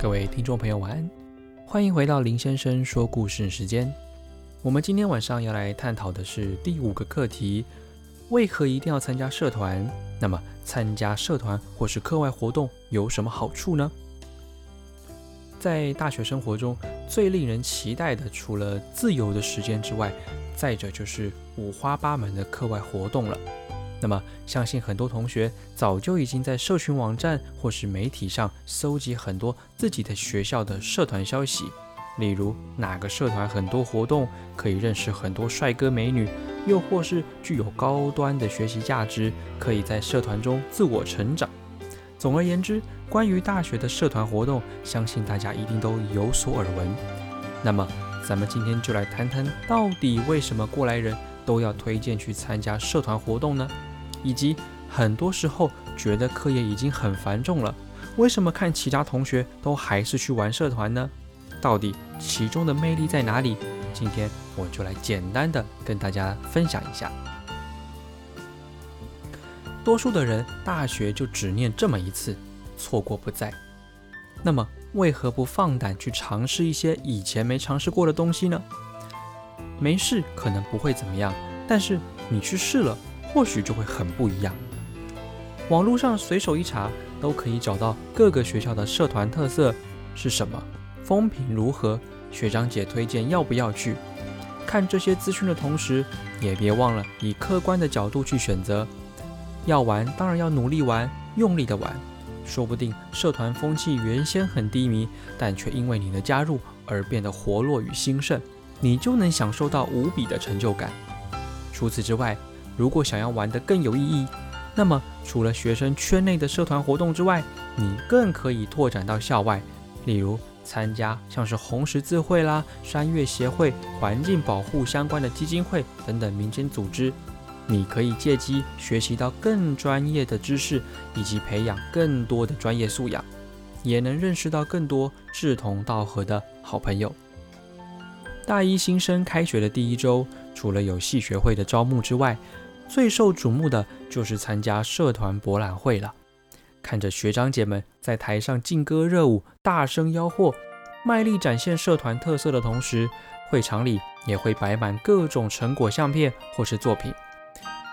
各位听众朋友，晚安！欢迎回到林先生说故事时间。我们今天晚上要来探讨的是第五个课题：为何一定要参加社团？那么，参加社团或是课外活动有什么好处呢？在大学生活中最令人期待的，除了自由的时间之外，再者就是五花八门的课外活动了。那么，相信很多同学早就已经在社群网站或是媒体上搜集很多自己的学校的社团消息，例如哪个社团很多活动，可以认识很多帅哥美女，又或是具有高端的学习价值，可以在社团中自我成长。总而言之，关于大学的社团活动，相信大家一定都有所耳闻。那么，咱们今天就来谈谈，到底为什么过来人都要推荐去参加社团活动呢？以及很多时候觉得课业已经很繁重了，为什么看其他同学都还是去玩社团呢？到底其中的魅力在哪里？今天我就来简单的跟大家分享一下。多数的人大学就只念这么一次，错过不再。那么为何不放胆去尝试一些以前没尝试过的东西呢？没事，可能不会怎么样，但是你去试了。或许就会很不一样。网络上随手一查，都可以找到各个学校的社团特色是什么，风评如何，学长姐推荐要不要去。看这些资讯的同时，也别忘了以客观的角度去选择。要玩，当然要努力玩，用力的玩。说不定社团风气原先很低迷，但却因为你的加入而变得活络与兴盛，你就能享受到无比的成就感。除此之外，如果想要玩得更有意义，那么除了学生圈内的社团活动之外，你更可以拓展到校外，例如参加像是红十字会啦、山岳协会、环境保护相关的基金会等等民间组织。你可以借机学习到更专业的知识，以及培养更多的专业素养，也能认识到更多志同道合的好朋友。大一新生开学的第一周，除了有系学会的招募之外，最受瞩目的就是参加社团博览会了。看着学长姐们在台上劲歌热舞、大声吆喝，卖力展现社团特色的同时，会场里也会摆满各种成果相片或是作品。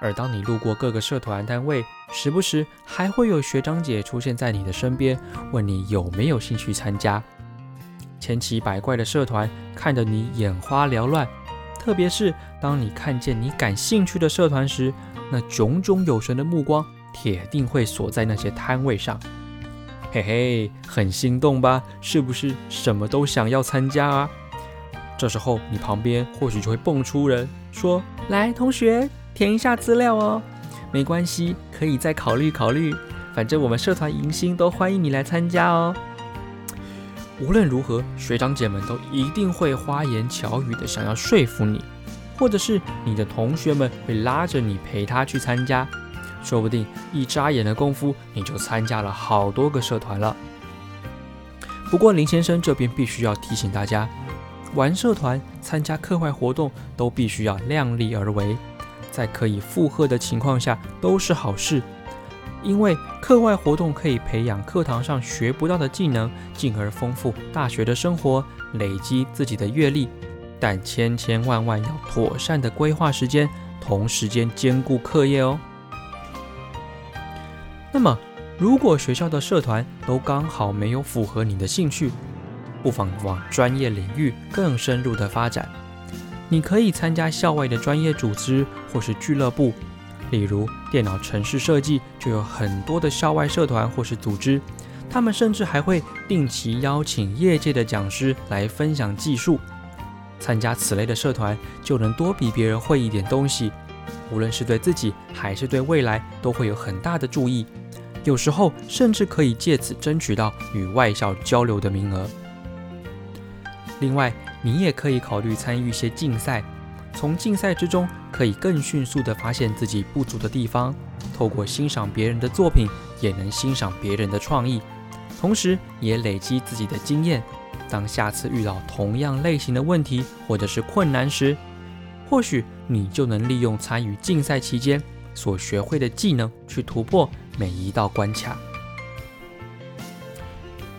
而当你路过各个社团单位，时不时还会有学长姐出现在你的身边，问你有没有兴趣参加。千奇百怪的社团看得你眼花缭乱。特别是当你看见你感兴趣的社团时，那炯炯有神的目光铁定会锁在那些摊位上。嘿嘿，很心动吧？是不是什么都想要参加啊？这时候你旁边或许就会蹦出人说：“来，同学，填一下资料哦。没关系，可以再考虑考虑。反正我们社团迎新都欢迎你来参加哦。”无论如何，学长姐们都一定会花言巧语的想要说服你，或者是你的同学们会拉着你陪他去参加，说不定一眨眼的功夫你就参加了好多个社团了。不过林先生这边必须要提醒大家，玩社团、参加课外活动都必须要量力而为，在可以负荷的情况下都是好事。因为课外活动可以培养课堂上学不到的技能，进而丰富大学的生活，累积自己的阅历。但千千万万要妥善的规划时间，同时间兼顾课业哦。那么，如果学校的社团都刚好没有符合你的兴趣，不妨往专业领域更深入的发展。你可以参加校外的专业组织或是俱乐部。例如电脑城市设计，就有很多的校外社团或是组织，他们甚至还会定期邀请业界的讲师来分享技术。参加此类的社团，就能多比别人会一点东西，无论是对自己还是对未来，都会有很大的注意。有时候甚至可以借此争取到与外校交流的名额。另外，你也可以考虑参与一些竞赛。从竞赛之中，可以更迅速地发现自己不足的地方，透过欣赏别人的作品，也能欣赏别人的创意，同时也累积自己的经验。当下次遇到同样类型的问题或者是困难时，或许你就能利用参与竞赛期间所学会的技能去突破每一道关卡。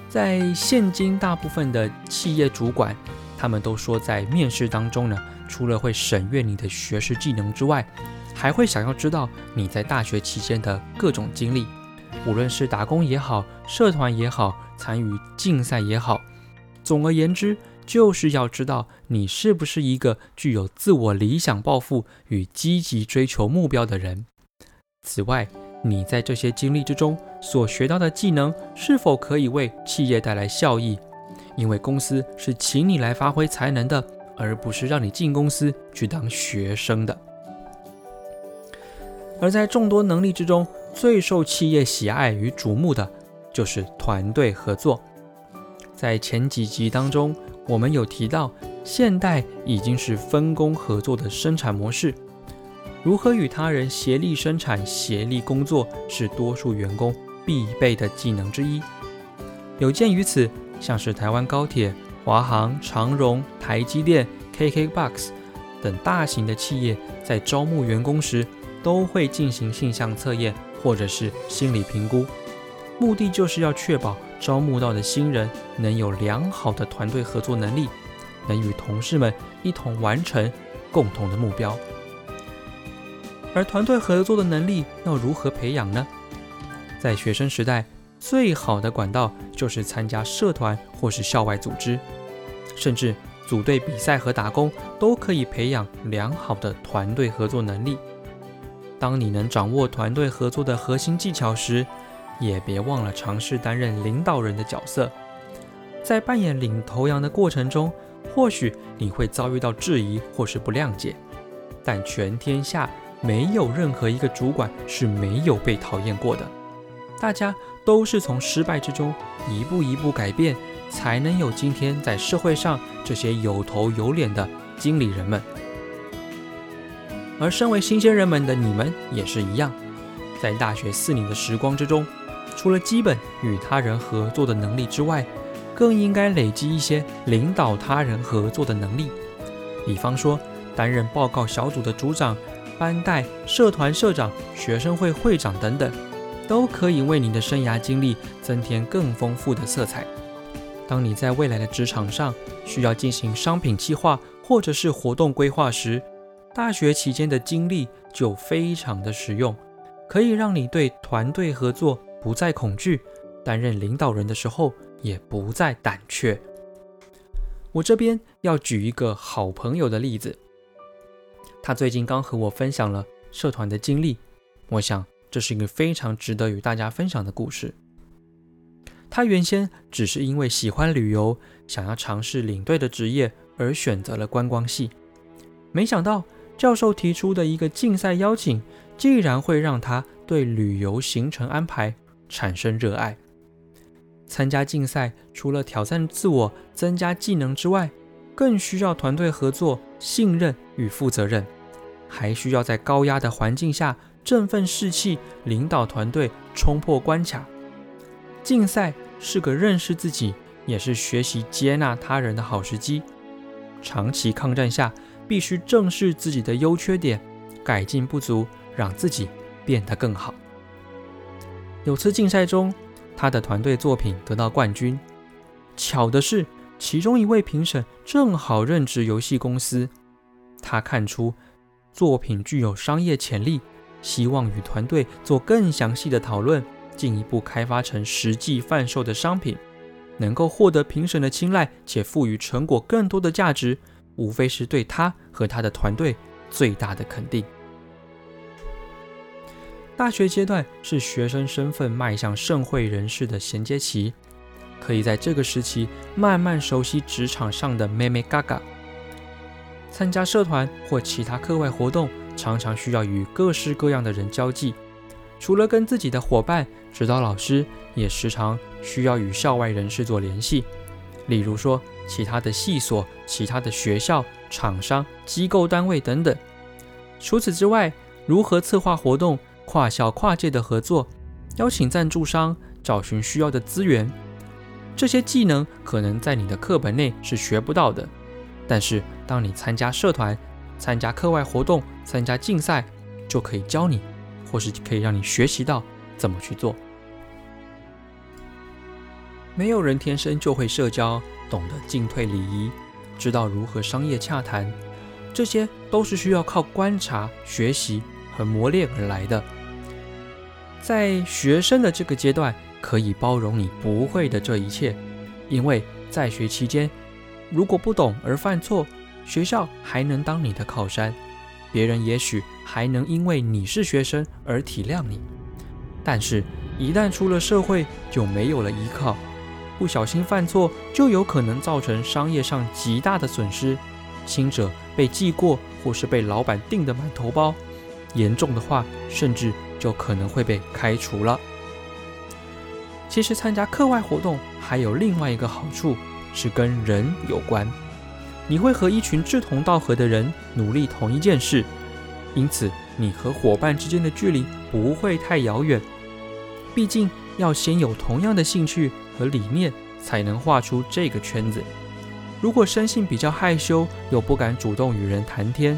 在现今大部分的企业主管，他们都说在面试当中呢，除了会审阅你的学识技能之外，还会想要知道你在大学期间的各种经历，无论是打工也好，社团也好，参与竞赛也好，总而言之，就是要知道你是不是一个具有自我理想抱负与积极追求目标的人。此外，你在这些经历之中所学到的技能是否可以为企业带来效益？因为公司是请你来发挥才能的，而不是让你进公司去当学生的。而在众多能力之中，最受企业喜爱与瞩目的，就是团队合作。在前几集当中，我们有提到，现代已经是分工合作的生产模式。如何与他人协力生产、协力工作，是多数员工必备的技能之一。有鉴于此，像是台湾高铁、华航、长荣、台积电、KKBOX 等大型的企业，在招募员工时，都会进行性向测验或者是心理评估，目的就是要确保招募到的新人能有良好的团队合作能力，能与同事们一同完成共同的目标。而团队合作的能力要如何培养呢？在学生时代，最好的管道就是参加社团或是校外组织，甚至组队比赛和打工都可以培养良好的团队合作能力。当你能掌握团队合作的核心技巧时，也别忘了尝试担任领导人的角色。在扮演领头羊的过程中，或许你会遭遇到质疑或是不谅解，但全天下。没有任何一个主管是没有被讨厌过的，大家都是从失败之中一步一步改变，才能有今天在社会上这些有头有脸的经理人们。而身为新鲜人们的你们也是一样，在大学四年的时光之中，除了基本与他人合作的能力之外，更应该累积一些领导他人合作的能力，比方说担任报告小组的组长。班带、社团社长、学生会会长等等，都可以为你的生涯经历增添更丰富的色彩。当你在未来的职场上需要进行商品计划或者是活动规划时，大学期间的经历就非常的实用，可以让你对团队合作不再恐惧，担任领导人的时候也不再胆怯。我这边要举一个好朋友的例子。他最近刚和我分享了社团的经历，我想这是一个非常值得与大家分享的故事。他原先只是因为喜欢旅游，想要尝试领队的职业而选择了观光系，没想到教授提出的一个竞赛邀请，竟然会让他对旅游行程安排产生热爱。参加竞赛除了挑战自我、增加技能之外，更需要团队合作、信任与负责任，还需要在高压的环境下振奋士气、领导团队冲破关卡。竞赛是个认识自己，也是学习接纳他人的好时机。长期抗战下，必须正视自己的优缺点，改进不足，让自己变得更好。有次竞赛中，他的团队作品得到冠军。巧的是。其中一位评审正好任职游戏公司，他看出作品具有商业潜力，希望与团队做更详细的讨论，进一步开发成实际贩售的商品，能够获得评审的青睐且赋予成果更多的价值，无非是对他和他的团队最大的肯定。大学阶段是学生身份迈向社会人士的衔接期。可以在这个时期慢慢熟悉职场上的妹妹嘎嘎。参加社团或其他课外活动，常常需要与各式各样的人交际。除了跟自己的伙伴、指导老师，也时常需要与校外人士做联系，例如说其他的系所、其他的学校、厂商、机构单位等等。除此之外，如何策划活动、跨校跨界的合作、邀请赞助商、找寻需要的资源。这些技能可能在你的课本内是学不到的，但是当你参加社团、参加课外活动、参加竞赛，就可以教你，或是可以让你学习到怎么去做。没有人天生就会社交，懂得进退礼仪，知道如何商业洽谈，这些都是需要靠观察、学习和磨练而来的。在学生的这个阶段，可以包容你不会的这一切，因为在学期间，如果不懂而犯错，学校还能当你的靠山，别人也许还能因为你是学生而体谅你。但是，一旦出了社会，就没有了依靠，不小心犯错，就有可能造成商业上极大的损失，轻者被记过，或是被老板定的满头包，严重的话，甚至就可能会被开除了。其实参加课外活动还有另外一个好处，是跟人有关。你会和一群志同道合的人努力同一件事，因此你和伙伴之间的距离不会太遥远。毕竟要先有同样的兴趣和理念，才能画出这个圈子。如果生性比较害羞，又不敢主动与人谈天，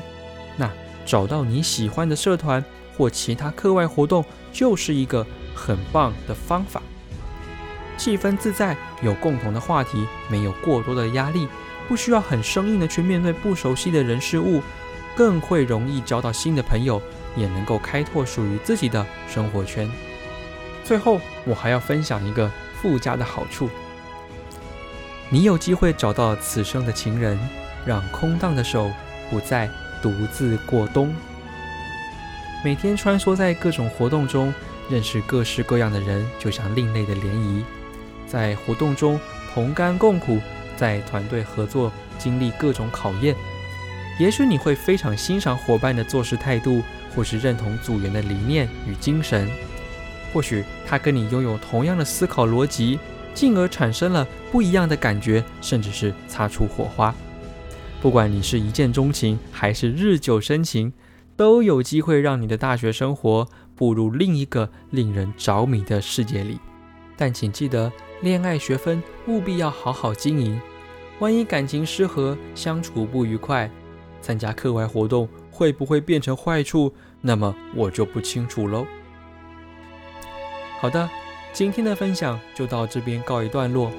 那找到你喜欢的社团或其他课外活动，就是一个很棒的方法。气氛自在，有共同的话题，没有过多的压力，不需要很生硬的去面对不熟悉的人事物，更会容易交到新的朋友，也能够开拓属于自己的生活圈。最后，我还要分享一个附加的好处：你有机会找到此生的情人，让空荡的手不再独自过冬。每天穿梭在各种活动中，认识各式各样的人，就像另类的联谊。在活动中同甘共苦，在团队合作经历各种考验，也许你会非常欣赏伙伴的做事态度，或是认同组员的理念与精神。或许他跟你拥有同样的思考逻辑，进而产生了不一样的感觉，甚至是擦出火花。不管你是一见钟情，还是日久生情，都有机会让你的大学生活步入另一个令人着迷的世界里。但请记得。恋爱学分务必要好好经营，万一感情失和，相处不愉快，参加课外活动会不会变成坏处？那么我就不清楚喽。好的，今天的分享就到这边告一段落。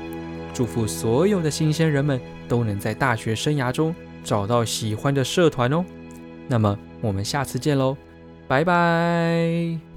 祝福所有的新鲜人们都能在大学生涯中找到喜欢的社团哦。那么我们下次见喽，拜拜。